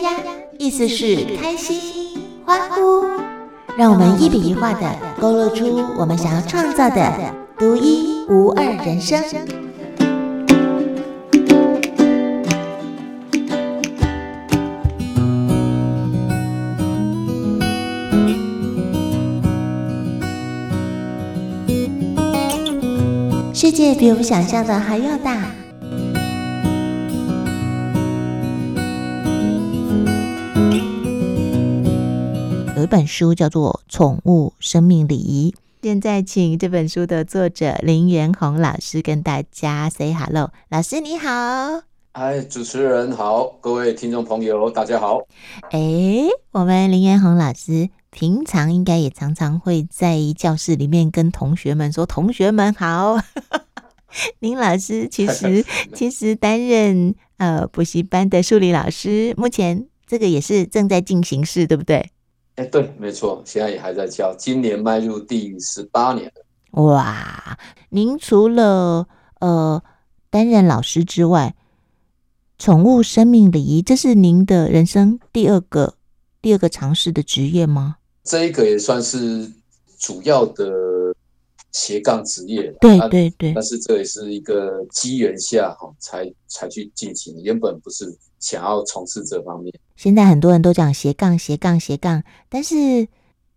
呀呀，意思是开心、欢呼。让我们一笔一画的勾勒出我们想要创造的独一无二人生。世界比我们想象的还要大。有一本书叫做《宠物生命礼仪》，现在请这本书的作者林元宏老师跟大家 say hello。老师你好，嗨，主持人好，各位听众朋友大家好。哎，我们林元宏老师平常应该也常常会在教室里面跟同学们说：“同学们好。”林老师其实 其实担任呃补习班的数理老师，目前这个也是正在进行式，对不对？哎，对，没错，现在也还在教，今年迈入第十八年了。哇，您除了呃担任老师之外，宠物生命礼仪，这是您的人生第二个第二个尝试的职业吗？这一个也算是主要的斜杠职业。对对对，但是这也是一个机缘下哈才才去进行，原本不是。想要从事这方面，现在很多人都讲斜杠斜杠斜杠，但是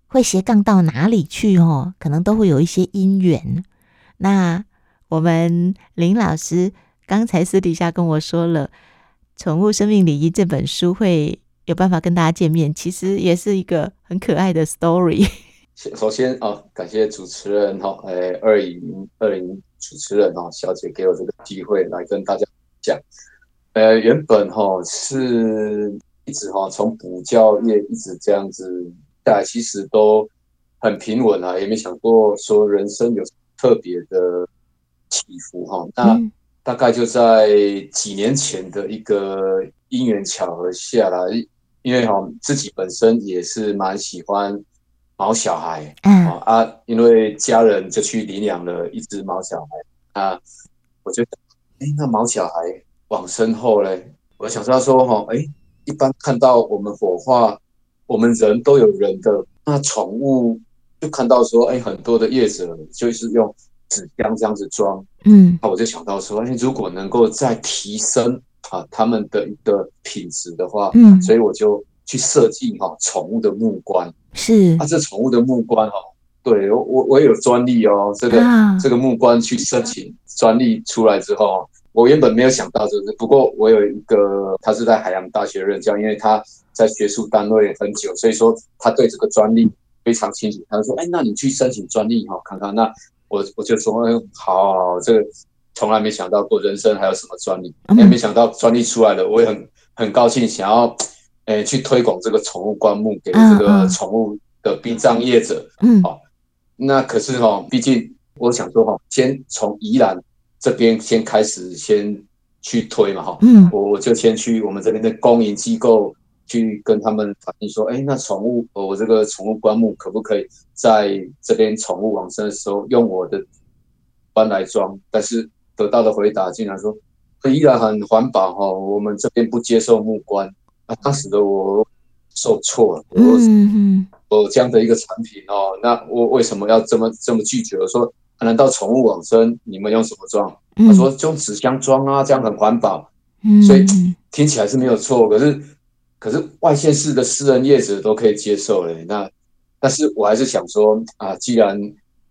会斜杠到哪里去哦？可能都会有一些因缘。那我们林老师刚才私底下跟我说了，《宠物生命礼仪》这本书会有办法跟大家见面，其实也是一个很可爱的 story。首先啊，感谢主持人哈，诶，二零二零主持人哈小姐给我这个机会来跟大家讲。呃，原本哈是一直哈从补教业一直这样子下来，其实都很平稳啊，也没想过说人生有特别的起伏哈。那大概就在几年前的一个因缘巧合下来，因为哈自己本身也是蛮喜欢毛小孩，嗯啊，因为家人就去领养了一只毛小孩啊，我觉得哎，那毛小孩。往身后嘞，我想说说哈，哎，一般看到我们火化，我们人都有人的，那宠物就看到说，哎，很多的业者就是用纸箱这样子装，嗯，那我就想到说，哎，如果能够再提升啊他们的一个品质的话，嗯，所以我就去设计哈宠物的木棺，是，啊，这宠物的木棺哈，对我我我有专利哦，这个、啊、这个木棺去申请专利出来之后。我原本没有想到这个，不过我有一个，他是在海洋大学任教，因为他在学术单位很久，所以说他对这个专利非常清楚。他就说：“哎，那你去申请专利哈，看看。”那我 我就说：“哎，好，这个从来没想到过人生还有什么专利，也没想到专利出来了，我也很很高兴，想要诶去推广这个宠物棺木给这个宠物的殡葬业者。嗯，好，那可是哈，毕竟我想说哈，先从宜兰。这边先开始先去推嘛哈，嗯，我我就先去我们这边的公营机构去跟他们反映说，哎，那宠物我这个宠物棺木可不可以在这边宠物往生的时候用我的棺来装？但是得到的回答竟然说，依然很环保哈，我们这边不接受木棺。啊，当时的我受挫了，我嗯我这样的一个产品哦，那我为什么要这么这么拒绝？我说。难道宠物往生你们用什么装？他说用纸箱装啊，这样很环保。所以听起来是没有错。可是，可是外县市的私人业者都可以接受嘞。那，但是我还是想说啊，既然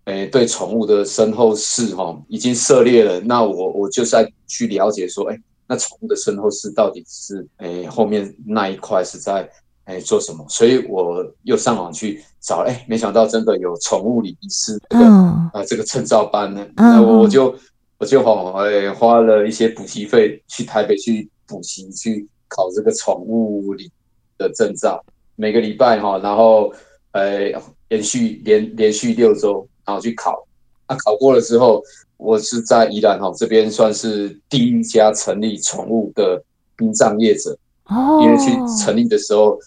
诶、欸、对宠物的身后事哈已经涉猎了，那我我就再去了解说，哎、欸，那宠物的身后事到底是诶、欸、后面那一块是在。哎，做什么？所以我又上网去找，哎，没想到真的有宠物理医师这个啊、呃、这个证照班呢。那我就我就好，哎，花了一些补习费去台北去补习，去考这个宠物理的证照。每个礼拜哈，然后呃连续连连续六周，然后去考。那、啊、考过了之后，我是在宜兰哈这边算是第一家成立宠物的殡葬业者。哦，因为去成立的时候。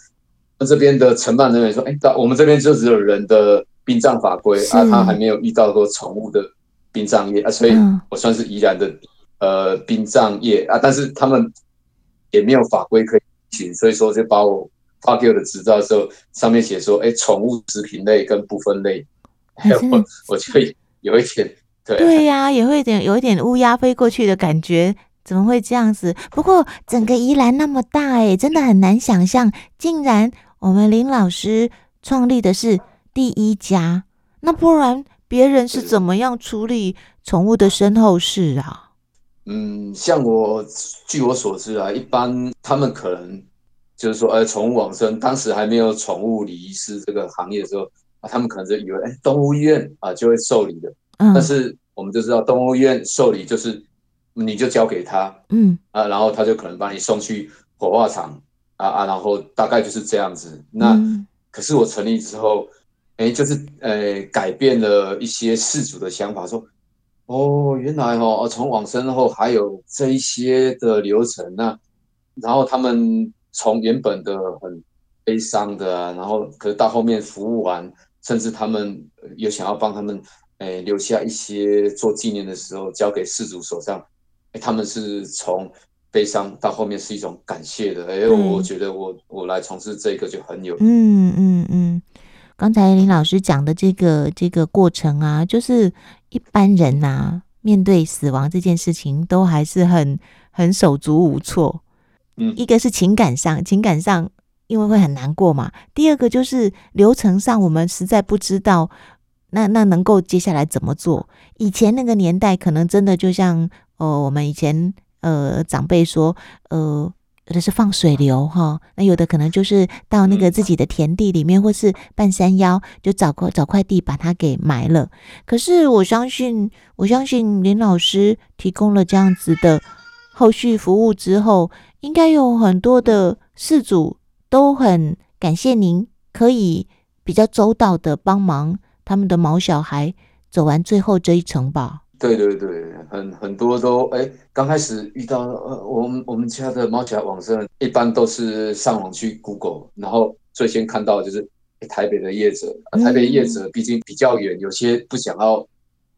那这边的承办人员说：“哎，到我们这边就只有人的殡葬法规啊，他还没有遇到过宠物的殡葬业啊，所以我算是宜兰的呃殡葬业啊，但是他们也没有法规可以行，所以说就把我发给我的执照的时候，上面写说，哎，宠物食品类跟不分类，我我就有一点对。对呀、啊，也会有点有一点乌鸦飞过去的感觉，怎么会这样子？不过整个宜兰那么大，哎，真的很难想象，竟然我们林老师创立的是第一家，那不然别人是怎么样处理宠物的身后事啊？嗯，像我据我所知啊，一般他们可能就是说，呃，宠物往生，当时还没有宠物礼仪师这个行业的时候啊，他们可能就以为，哎，动物医院啊就会受理的。嗯。但是我们就知道，动物医院受理就是你就交给他，嗯啊，然后他就可能把你送去火化场啊啊，然后大概就是这样子。那、嗯、可是我成立之后，哎，就是呃改变了一些事主的想法，说。哦，原来哦，从往生后还有这一些的流程，那然后他们从原本的很悲伤的啊，然后可是到后面服务完，甚至他们有想要帮他们诶、哎、留下一些做纪念的时候，交给事主手上，哎，他们是从悲伤到后面是一种感谢的，哎，我觉得我我来从事这个就很有嗯嗯嗯，刚才林老师讲的这个这个过程啊，就是。一般人呐、啊，面对死亡这件事情，都还是很很手足无措。嗯，一个是情感上，情感上因为会很难过嘛。第二个就是流程上，我们实在不知道那那能够接下来怎么做。以前那个年代，可能真的就像呃，我们以前呃长辈说呃。有的是放水流哈，那有的可能就是到那个自己的田地里面，或是半山腰，就找块找块地把它给埋了。可是我相信，我相信林老师提供了这样子的后续服务之后，应该有很多的事主都很感谢您，可以比较周到的帮忙他们的毛小孩走完最后这一程吧。对对对，很很多都哎，刚开始遇到呃，我们我们家的猫小孩往生，一般都是上网去 Google，然后最先看到的就是台北的业者，啊、台北的业者毕竟比较远，有些不想要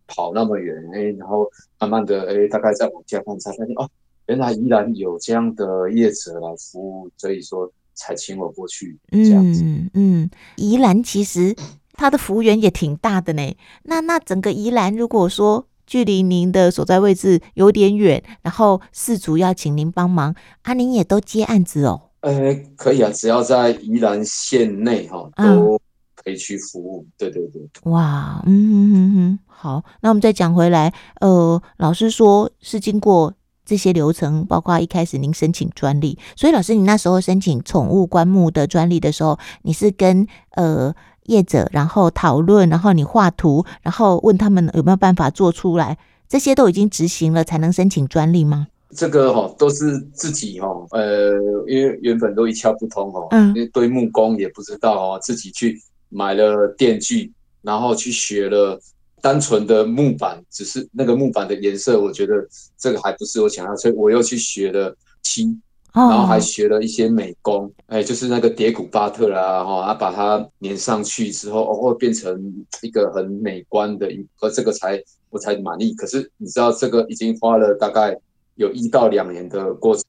跑那么远，哎，然后慢慢的哎，大概在往家看才发现哦，原来依然有这样的业者来服务，所以说才请我过去这样子。嗯嗯，宜兰其实它的幅员也挺大的呢，那那整个宜兰如果说。距离您的所在位置有点远，然后事主要请您帮忙，啊，您也都接案子哦？呃，可以啊，只要在宜兰县内哈，都可以去服务。嗯、对对对。哇，嗯哼哼哼，好，那我们再讲回来，呃，老师说是经过这些流程，包括一开始您申请专利，所以老师你那时候申请宠物棺木的专利的时候，你是跟呃。业者，然后讨论，然后你画图，然后问他们有没有办法做出来，这些都已经执行了，才能申请专利吗？这个哈、都是自己哈、呃，因为原本都一窍不通哦，嗯，因为堆木工也不知道哦，自己去买了电锯，然后去学了单纯的木板，只是那个木板的颜色，我觉得这个还不是我想要，所以我又去学了漆。然后还学了一些美工，哎，就是那个叠谷巴特啦，哈，啊，把它粘上去之后，哦，会变成一个很美观的，和这个才我才满意。可是你知道，这个已经花了大概有一到两年的过程，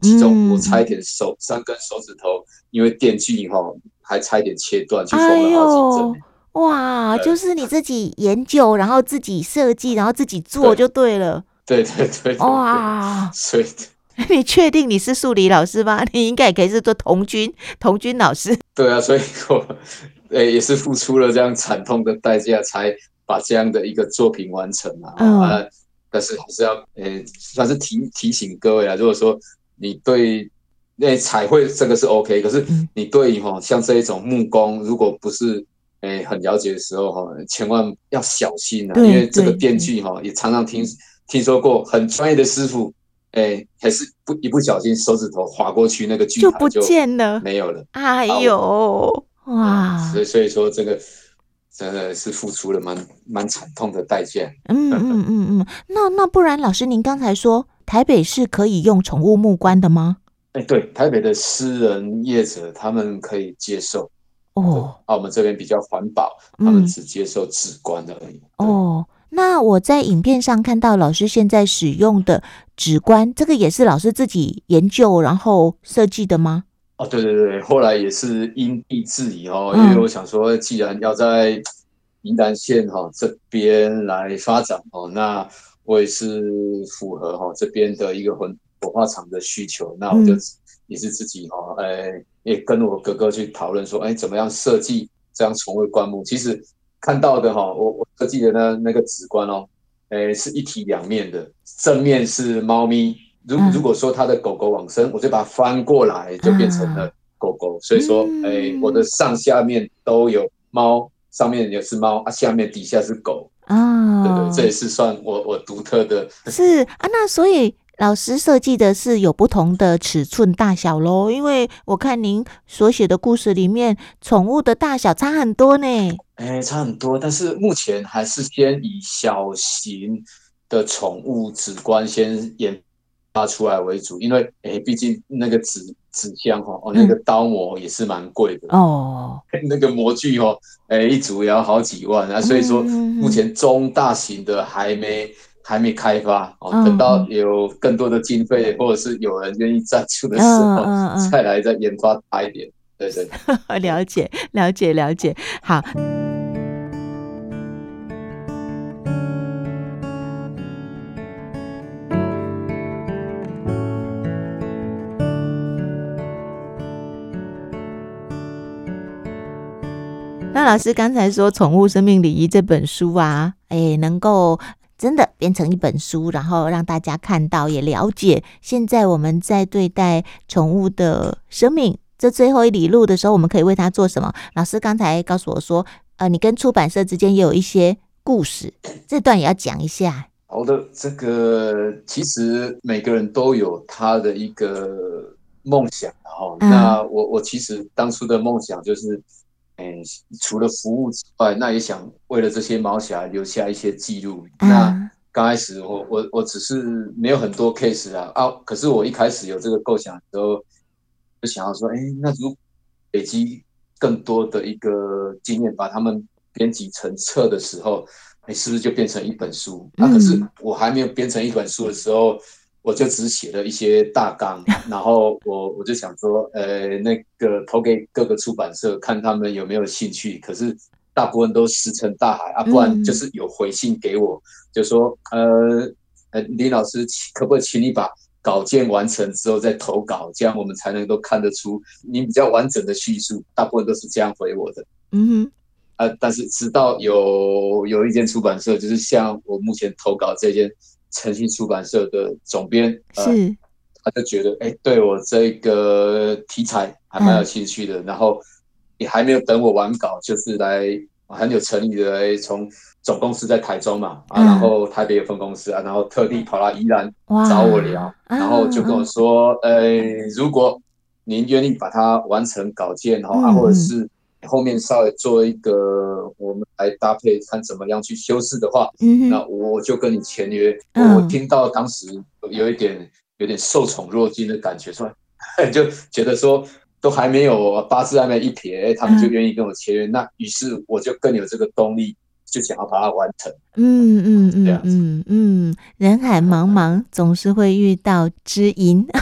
其中我差一点手三根手指头，因为电锯哈，还差一点切断，去缝了好几针。哇，就是你自己研究，然后自己设计，然后自己做就对了。对对对，对，对。哇，所以。你确定你是数理老师吗？你应该也可以是做童军童军老师。对啊，所以我诶也是付出了这样惨痛的代价，才把这样的一个作品完成啊。嗯、啊，但是还是要诶，算是提提醒各位啊，如果说你对那彩绘这个是 OK，可是你对于哈像这一种木工，如果不是诶很了解的时候哈，千万要小心啊，因为这个电锯哈也常常听听说过很专业的师傅。哎、欸，还是不一不小心手指头划过去，那个锯就不见了，没有了。哎呦，哇！所以所以说，这个真的是付出了蛮蛮惨痛的代价。嗯嗯嗯嗯，那那不然，老师您刚才说台北是可以用宠物木棺的吗？哎、欸，对，台北的私人业者他们可以接受。哦，啊，我们这边比较环保，他们只接受纸棺的而已。哦。那我在影片上看到老师现在使用的纸棺，这个也是老师自己研究然后设计的吗？哦，对对对，后来也是因地制宜哦，因为我想说，既然要在云南县哈这边来发展哦，那我也是符合哈这边的一个文文化厂的需求，那我就也是自己哈，哎，也跟我哥哥去讨论说，哎，怎么样设计这样宠物棺木？其实看到的哈，我我设计的呢那个直观哦，哎，是一体两面的，正面是猫咪。如如果说它的狗狗往生，我就把它翻过来，就变成了狗狗。所以说，哎，我的上下面都有猫，上面也是猫啊，下面底下是狗啊。对对，这也是算我我独特的。是啊，那所以老师设计的是有不同的尺寸大小喽？因为我看您所写的故事里面，宠物的大小差很多呢。哎，差很多，但是目前还是先以小型的宠物纸棺先研。发出来为主，因为诶，毕竟那个纸纸箱哈，哦，那个刀模也是蛮贵的哦，那个模具哦，诶，一组也要好几万啊，所以说目前中大型的还没还没开发哦，等到有更多的经费或者是有人愿意赞助的时候，再来再研发大一点，对对，了解了解了解，好。那老师刚才说《宠物生命礼仪》这本书啊，哎，能够真的变成一本书，然后让大家看到也了解，现在我们在对待宠物的生命这最后一里路的时候，我们可以为它做什么？老师刚才告诉我说，呃，你跟出版社之间也有一些故事，这段也要讲一下。好的，这个其实每个人都有他的一个梦想，哈、嗯。那我我其实当初的梦想就是。嗯，除了服务之外，那也想为了这些毛小孩留下一些记录。嗯、那刚开始我我我只是没有很多 case 啊啊，可是我一开始有这个构想的时候，就想要说，哎、欸，那如果累积更多的一个经验，把他们编辑成册的时候，哎、欸，是不是就变成一本书？啊，可是我还没有编成一本书的时候。我就只写了一些大纲，然后我我就想说，呃，那个投给各个出版社看他们有没有兴趣，可是大部分都石沉大海啊，不然就是有回信给我，就说，呃，呃，林老师可不可以请你把稿件完成之后再投稿，这样我们才能够看得出你比较完整的叙述。大部分都是这样回我的，嗯哼，啊，但是直到有有一间出版社，就是像我目前投稿这间。诚信出版社的总编是、呃，他就觉得，哎、欸，对我这个题材还蛮有兴趣的，嗯、然后也还没有等我完稿，就是来很有诚意的来，从总公司在台中嘛，啊，然后台北有分公司啊，然后特地跑到宜兰找我聊，然后就跟我说，呃、欸，如果您愿意把它完成稿件，然后啊，或者是。后面稍微做一个，我们来搭配看怎么样去修饰的话，嗯，那我就跟你签约。嗯。我听到当时有一点有点受宠若惊的感觉，说 就觉得说都还没有八字还没一撇，他们就愿意跟我签约，嗯。那于是我就更有这个动力，就想要把它完成。嗯嗯嗯。嗯嗯，人海茫茫，总是会遇到知音。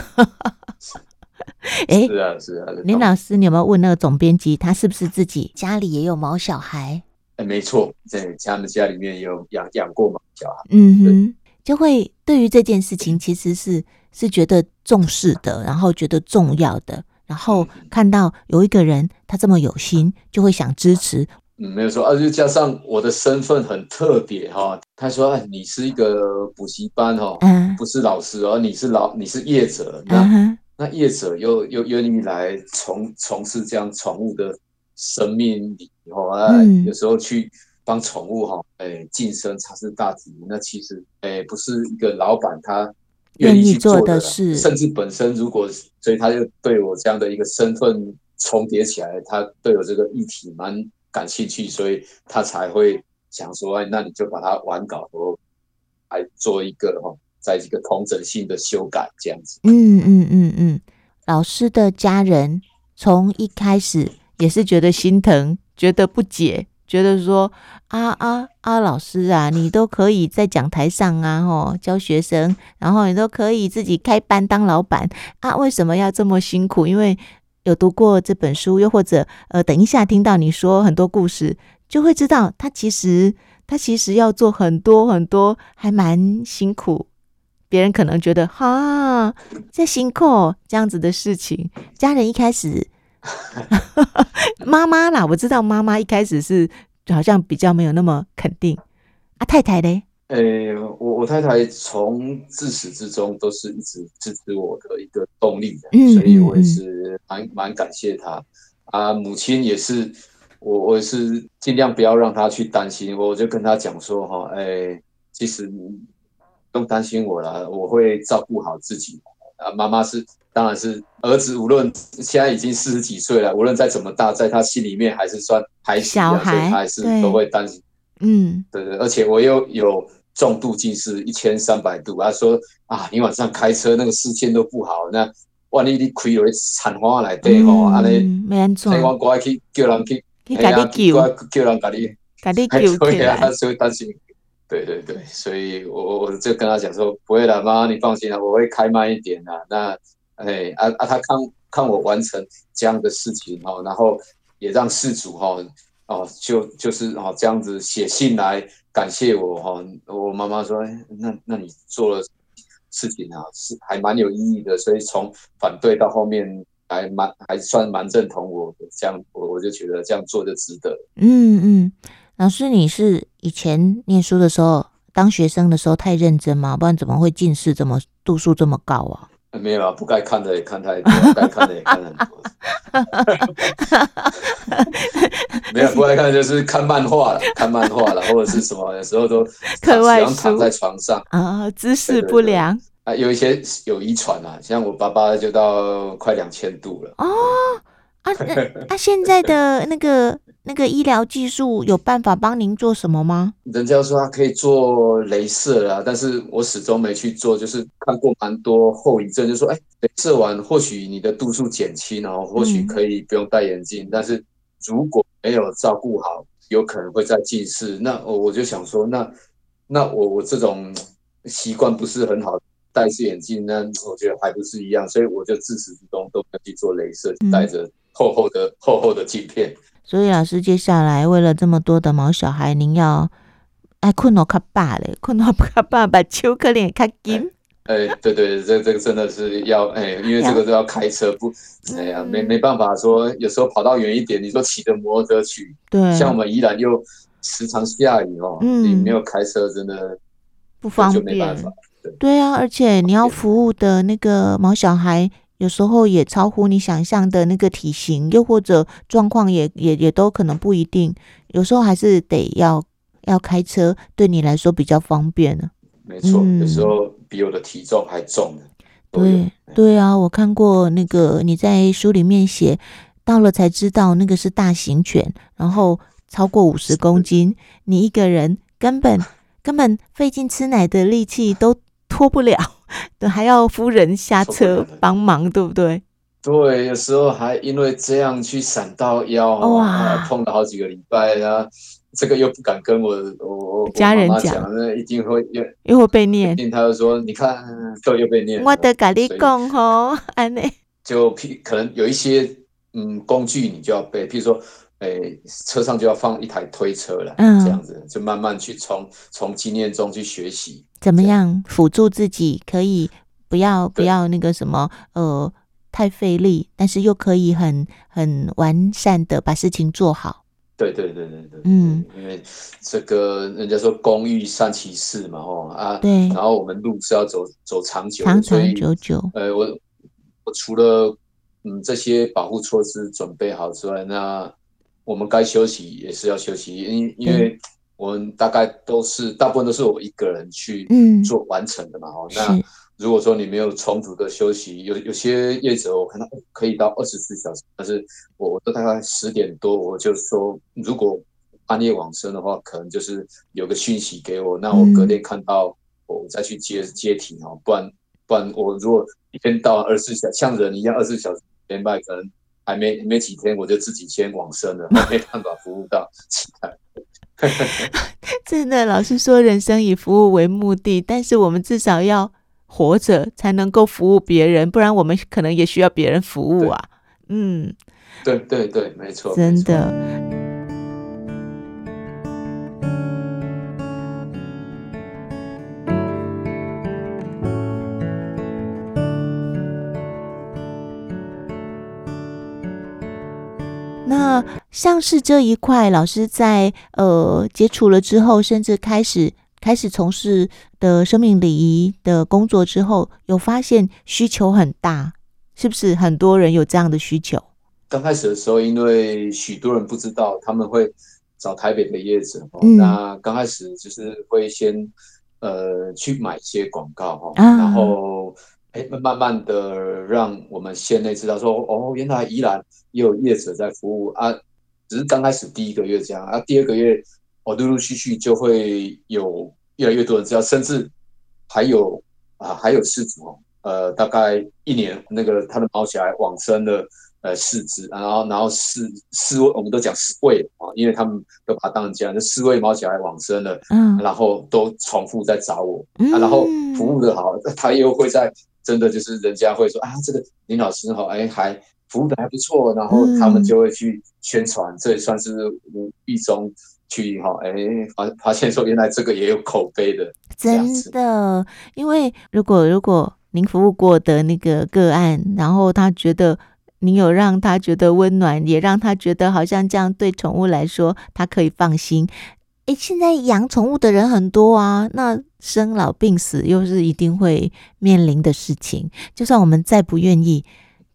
哎，是啊，是啊。林老师，你有没有问那个总编辑，他是不是自己家里也有毛小孩？哎，没错，在他们家里面有养养过嘛小孩。嗯哼，就会对于这件事情，其实是是觉得重视的，然后觉得重要的，然后看到有一个人他这么有心，就会想支持。嗯，没有错，而且加上我的身份很特别哈。他说：“哎，你是一个补习班哦，嗯，不是老师哦，你是老你是业者。”那那业者又又愿意来从从事这样宠物的生命礼仪啊，有时候去帮宠物哈，哎，晋升才是大体，那其实哎，不是一个老板他愿意去做的事，甚至本身如果所以他就对我这样的一个身份重叠起来，他对我这个议题蛮感兴趣，所以他才会想说，哎，那你就把它完稿后来做一个哈。在一个同整性的修改这样子，嗯嗯嗯嗯，老师的家人从一开始也是觉得心疼，觉得不解，觉得说啊啊啊，老师啊，你都可以在讲台上啊，吼教学生，然后你都可以自己开班当老板啊，为什么要这么辛苦？因为有读过这本书，又或者呃，等一下听到你说很多故事，就会知道他其实他其实要做很多很多，还蛮辛苦。别人可能觉得哈，在辛苦这样子的事情，家人一开始，妈妈啦，我知道妈妈一开始是好像比较没有那么肯定啊，太太嘞？呃、欸，我我太太从自始至终都是一直支持我的一个动力的，嗯、所以我也是蛮蛮感谢她啊。母亲也是，我我也是尽量不要让她去担心，我就跟她讲说哈，哎、欸，其实不用担心我了，我会照顾好自己。啊，妈妈是，当然是儿子，无论现在已经四十几岁了，无论再怎么大，在他心里面还是算孩子，小孩，所以他还是都会担心。嗯，对对，而且我又有重度近视，一千三百度。他说啊，你晚上开车那个视线都不好，那万一你开有惨花来对吼，安尼没安做，我过去叫人去，去给你救，叫人给你，给你救起来，他就会担心。对对对，所以我我我就跟他讲说，不会了，妈妈你放心了，我会开慢一点的。那哎啊啊，他看看我完成这样的事情哦，然后也让事主哈。哦，就就是哦，这样子写信来感谢我哈。我妈妈说，那那你做了事情啊，是还蛮有意义的。所以从反对到后面还蛮还算蛮认同我的，这样我我就觉得这样做就值得。嗯嗯，老师，你是以前念书的时候，当学生的时候太认真吗？不然怎么会近视这么度数这么高啊？没有啊，不该看的也看太多，该看的也看很多。没有不该看，就是看漫画了，看漫画了，或者是什么，有时候都 课外喜欢躺在床上啊，姿势不良啊，有一些有遗传啊，像我爸爸就到快两千度了哦啊，啊，现在的那个。那个医疗技术有办法帮您做什么吗？人家说他可以做镭射啊，但是我始终没去做，就是看过蛮多后遗症，就说哎，镭射完或许你的度数减轻，然后或许可以不用戴眼镜，嗯、但是如果没有照顾好，有可能会再近视。那我我就想说，那那我我这种习惯不是很好，戴式眼镜，那我觉得还不是一样，所以我就自始至终都没去做镭射，戴着厚厚的、嗯、厚厚的镜片。所以老师，接下来为了这么多的毛小孩，您要爱困到卡爸嘞，困到卡爸把手可能卡紧。哎，对对，这这个真的是要哎，因为这个都要开车不，哎呀，没没办法说，有时候跑到远一点，你说骑着摩托车去，对，像我们宜兰又时常下雨哦，你没有开车真的不方便，就没办法。对，对啊，而且你要服务的那个毛小孩。有时候也超乎你想象的那个体型，又或者状况也也也都可能不一定。有时候还是得要要开车，对你来说比较方便呢。没错，嗯、有时候比我的体重还重。对对啊，我看过那个你在书里面写，到了才知道那个是大型犬，然后超过五十公斤，你一个人根本根本费劲吃奶的力气都拖不了。对，还要夫人下车帮忙，对不对？对，有时候还因为这样去闪到腰，哇，痛了好几个礼拜啊。这个又不敢跟我我，家人讲，那一定会又又会被念。他就说：“你看，都又被念。”我得跟你讲吼，安内就譬可能有一些嗯工具，你就要背，譬如说。哎，车上就要放一台推车了，嗯，这样子就慢慢去从从经验中去学习，怎么样辅助自己，可以不要不要那个什么呃太费力，但是又可以很很完善的把事情做好。对对对对对，嗯，因为这个人家说工欲善其事嘛，哦啊，对，然后我们路是要走走长久，长长久久。呃，我我除了嗯这些保护措施准备好之外，那我们该休息也是要休息，因因为我们大概都是大部分都是我一个人去做完成的嘛。哦、嗯，那如果说你没有充足的休息，有有些业者我看到可以到二十四小时，但是我我都大概十点多我就说，如果半夜往生的话，可能就是有个讯息给我，那我隔天看到我再去接接停哦，不然不然我如果一天到二十四小时像人一样二十四小时连麦可能。还没没几天，我就自己先往生了，没办法服务到其他。真的，老师说人生以服务为目的，但是我们至少要活着才能够服务别人，不然我们可能也需要别人服务啊。嗯，对对对，没错，真的。像是这一块，老师在呃接触了之后，甚至开始开始从事的生命礼仪的工作之后，有发现需求很大，是不是很多人有这样的需求？刚开始的时候，因为许多人不知道，他们会找台北的业者，嗯、那刚开始就是会先呃去买一些广告哈，啊、然后。哎，慢慢的让我们县内知道说，哦，原来宜兰也有业者在服务啊。只是刚开始第一个月这样啊，第二个月哦，陆陆续续就会有越来越多人知道，甚至还有啊，还有饲主哦，呃，大概一年那个他的毛起来往生了呃四只，然后然后四四位我们都讲四位啊，因为他们都把它当成家，那四位猫小孩往生了，嗯，然后都重复在找我，嗯、啊，然后服务的好，他又会在。真的就是人家会说啊，这个林老师好，哎，还服务的还不错，然后他们就会去宣传，嗯、这也算是无意中去哈，哎，发发现说原来这个也有口碑的，真的，因为如果如果您服务过的那个个案，然后他觉得你有让他觉得温暖，也让他觉得好像这样对宠物来说，他可以放心。哎，现在养宠物的人很多啊，那生老病死又是一定会面临的事情。就算我们再不愿意，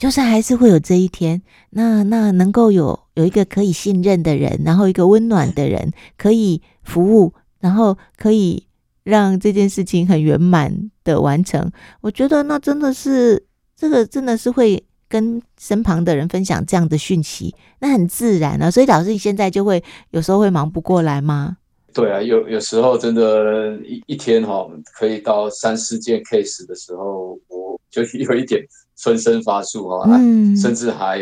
就是还是会有这一天。那那能够有有一个可以信任的人，然后一个温暖的人 可以服务，然后可以让这件事情很圆满的完成。我觉得那真的是这个真的是会跟身旁的人分享这样的讯息，那很自然啊。所以老师，你现在就会有时候会忙不过来吗？对啊，有有时候真的，一一天哈，可以到三四件 case 的时候，我就有一点分身乏术哈，嗯、甚至还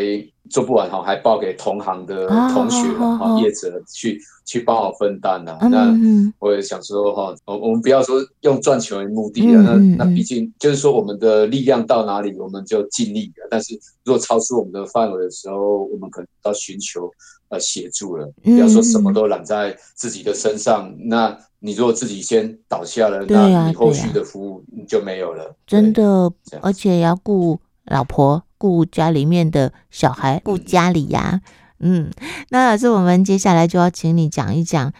做不完哈，还报给同行的同学哈、哦、业者去去帮我分担了。嗯、那我也想说哈，我我们不要说用赚钱为目的了，嗯、那那毕竟就是说我们的力量到哪里，我们就尽力了。但是如果超出我们的范围的时候，我们可能要寻求。呃，协助了，不要说什么都揽在自己的身上。嗯、那你如果自己先倒下了，啊、那你后续的服务就没有了。啊、真的，而且也要顾老婆，顾家里面的小孩，顾家里呀、嗯，那老师，我们接下来就要请你讲一讲，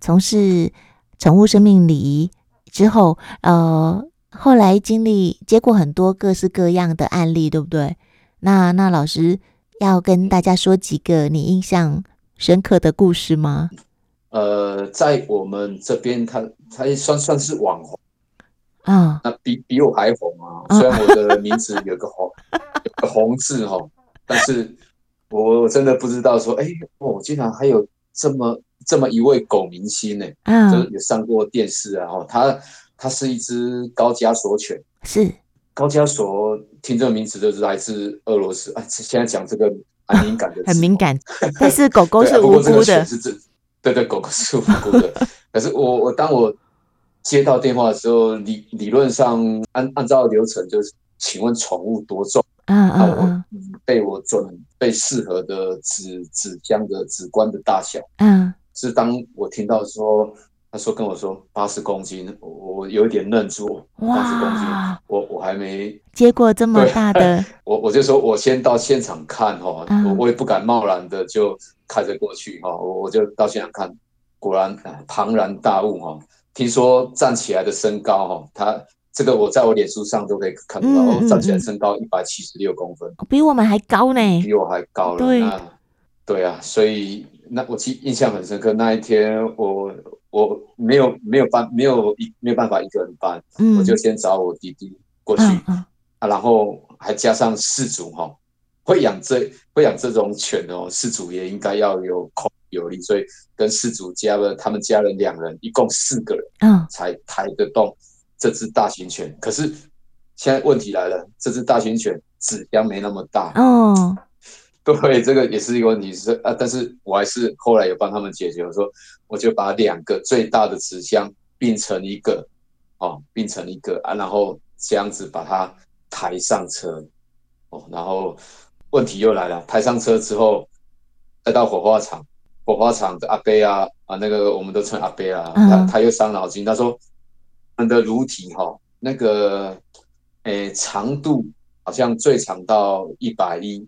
从事宠物生命礼仪之后，呃，后来经历接过很多各式各样的案例，对不对？那那老师。要跟大家说几个你印象深刻的故事吗？呃，在我们这边，他他算算是网红啊，那比比我还红啊。虽然我的名字有个红，有个红字哈，但是我真的不知道说，哎，我竟然还有这么这么一位狗明星呢，嗯，就也上过电视啊。哈，他他是一只高加索犬，是。高加索听这个名字就是来自俄罗斯啊！现在讲这个很敏感的，很敏感。但是狗狗是无辜的，是对对，狗狗是无辜的。可是我我当我接到电话的时候，理理论上按按照流程就是，请问宠物多重？嗯嗯嗯，被我准备适合的纸纸箱的纸棺的大小。嗯，是当我听到说。他说跟我说八十公斤，我我有一点愣住。八十公斤，我我还没接过这么大的。我我就说我先到现场看哈，我我也不敢贸然的就开着过去哈，我我就到现场看，果然庞然大物哈。听说站起来的身高哈，他这个我在我脸书上都可以看到，我站起来身高一百七十六公分，比我们还高呢，比我还高了。对，对啊，所以那我记印象很深刻，那一天我。我没有没有办没有一没有办法一个人办，嗯、我就先找我弟弟过去、然后还加上饲主哈、哦，会养这会养这种犬哦，饲主也应该要有口有力，所以跟饲主加了他们家人两人，一共四个人，嗯，才抬得动这只大型犬。可是现在问题来了，这只大型犬纸箱没那么大哦。对，这个也是一个问题，是啊，但是我还是后来有帮他们解决。我说，我就把两个最大的纸箱并成一个，哦，并成一个啊，然后这样子把它抬上车，哦，然后问题又来了，抬上车之后，再到火化场，火化场的阿伯啊啊，那个我们都称阿伯啊，嗯、他他又伤脑筋，他说，我们的乳体哈，那个诶长度好像最长到一百一，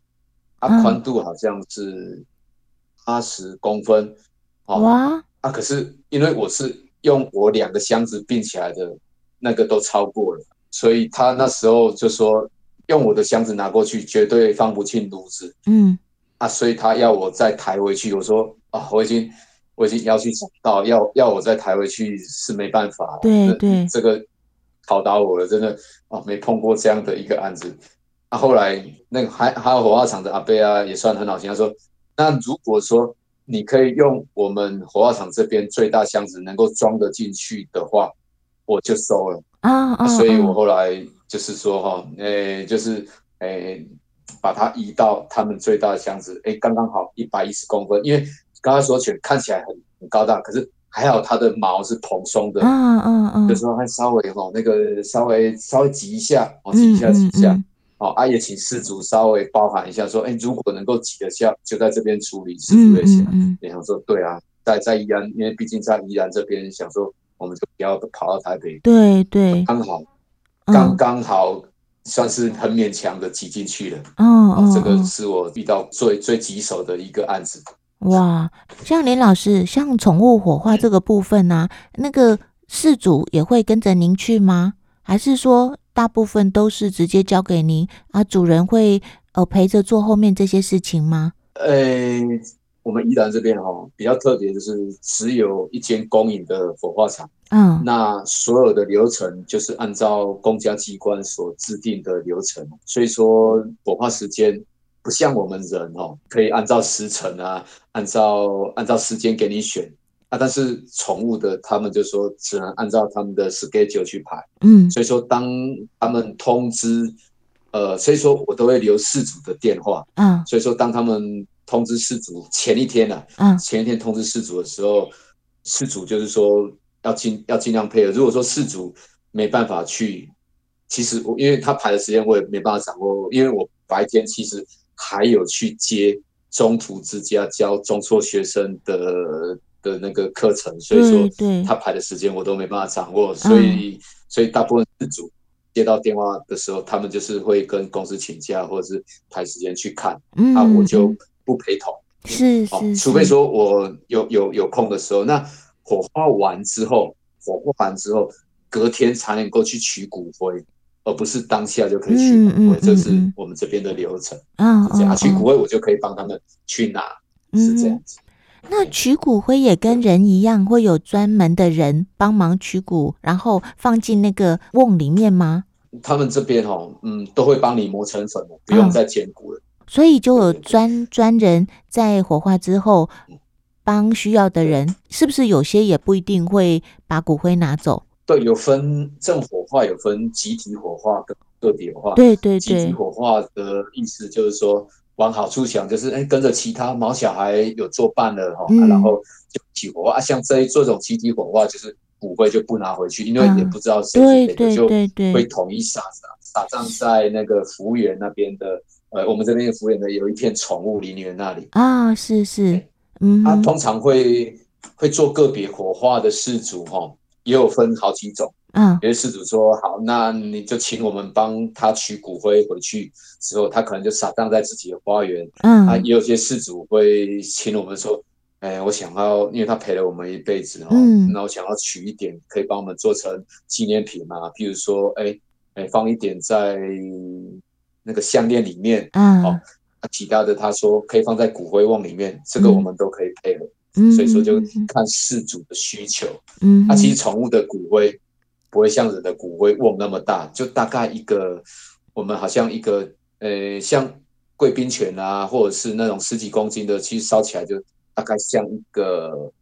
啊宽度好像是八十公分，哦、哇啊，可是因为我是用我两个箱子并起来的，那个都超过了，所以他那时候就说。用我的箱子拿过去，绝对放不进炉子。嗯，啊，所以他要我再抬回去。我说啊，我已经我已经要去找到，要要我再抬回去是没办法。对对，这个考倒我了，真的啊，没碰过这样的一个案子。啊，后来那个还还有火化场的阿伯啊，也算很好心，他说，那如果说你可以用我们火化场这边最大箱子能够装得进去的话，我就收了。啊，啊，所以我后来。就是说哈，诶、欸，就是诶、欸，把它移到他们最大的箱子，诶、欸，刚刚好一百一十公分。因为刚刚说起来看起来很很高大，可是还好它的毛是蓬松的，嗯嗯嗯，就说还稍微哈那个稍微稍微挤一下，哦，挤一下挤一下，好、嗯，阿、嗯、也、请事主稍微包涵一下，说，诶、欸，如果能够挤得下，就在这边处理，是不是？嗯嗯，也想说，对啊，在在宜兰，因为毕竟在宜兰这边，想说我们就不要跑到台北，对对，刚好。刚刚好算是很勉强的挤进去了。嗯、哦，这个是我遇到最最棘手的一个案子。哇，像林老师，像宠物火化这个部分呢、啊，那个事主也会跟着您去吗？还是说大部分都是直接交给您啊？主人会呃陪着做后面这些事情吗？呃、欸。我们宜兰这边哦比较特别，就是只有一间公营的火化场，嗯，那所有的流程就是按照公家机关所制定的流程，所以说火化时间不像我们人哦，可以按照时辰啊，按照按照时间给你选。啊，但是宠物的他们就说只能按照他们的 schedule 去排，嗯，所以说当他们通知，呃，所以说我都会留事主的电话，嗯，所以说当他们。通知事主前一天呢、啊，嗯，前一天通知事主的时候，事主就是说要尽要尽量配合。如果说事主没办法去，其实我因为他排的时间我也没办法掌握，因为我白天其实还有去接中途之家教中辍学生的的那个课程，所以说他排的时间我都没办法掌握，所以所以大部分自主接到电话的时候，他们就是会跟公司请假或者是排时间去看，嗯，啊，我就。不陪同是是，除非说我有有有空的时候，那火化完之后，火化完之后，隔天才能够去取骨灰，而不是当下就可以取骨灰，这是我们这边的流程。嗯，这样取骨灰我就可以帮他们去拿，是这样子。那取骨灰也跟人一样，会有专门的人帮忙取骨，然后放进那个瓮里面吗？他们这边哦，嗯，都会帮你磨成粉，不用再捡骨了。所以就有专专人在火化之后帮需要的人，是不是有些也不一定会把骨灰拿走？对，有分正火化，有分集体火化跟个别火化。对对对，集体火化的意思就是说往好处想，就是哎跟着其他毛小孩有作伴了哈、嗯啊，然后就集体火化。啊，像这一这种集体火化，就是骨灰就不拿回去，因为也不知道谁是谁的，就会统一撒撒撒葬在那个福园那边的。呃，我们这边的福园的，有一片宠物陵园那里啊，是是，嗯，他通常会会做个别火化的事主哈，也有分好几种，嗯，有些事主说好，那你就请我们帮他取骨灰回去之后，他可能就撒葬在自己的花园，嗯，啊，也有些事主会请我们说，哎，我想要，因为他陪了我们一辈子哦，嗯，那我想要取一点，可以帮我们做成纪念品嘛，比如说，哎哎，放一点在。那个项链里面，嗯，好、哦，其他的他说可以放在骨灰瓮里面，这个我们都可以配合，嗯，所以说就看事主的需求，嗯，啊，其实宠物的骨灰不会像人的骨灰瓮那么大，就大概一个，我们好像一个，呃，像贵宾犬啊，或者是那种十几公斤的，其实烧起来就大概像一个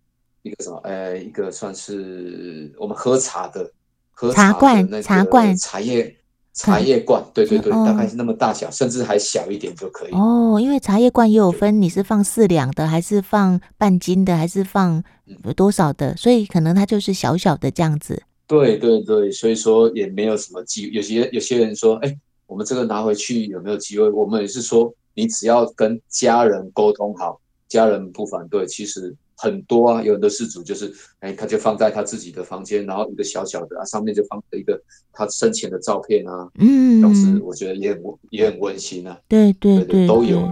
一个什么，呃，一个算是我们喝茶的喝茶的那个茶罐茶叶。茶叶罐，对对对，大概是那么大小，甚至还小一点就可以。哦，因为茶叶罐也有分，你是放四两的，还是放半斤的，还是放多少的？所以可能它就是小小的这样子。对对对，所以说也没有什么机。有些有些人说，哎，我们这个拿回去有没有机会？我们也是说，你只要跟家人沟通好，家人不反对，其实很多啊，有的事主就是，哎，他就放在他自己的房间，然后一个小小的啊，上面就放了一个他生前的照片啊，嗯，当时我觉得也很也很温馨啊，对对对，对，都有。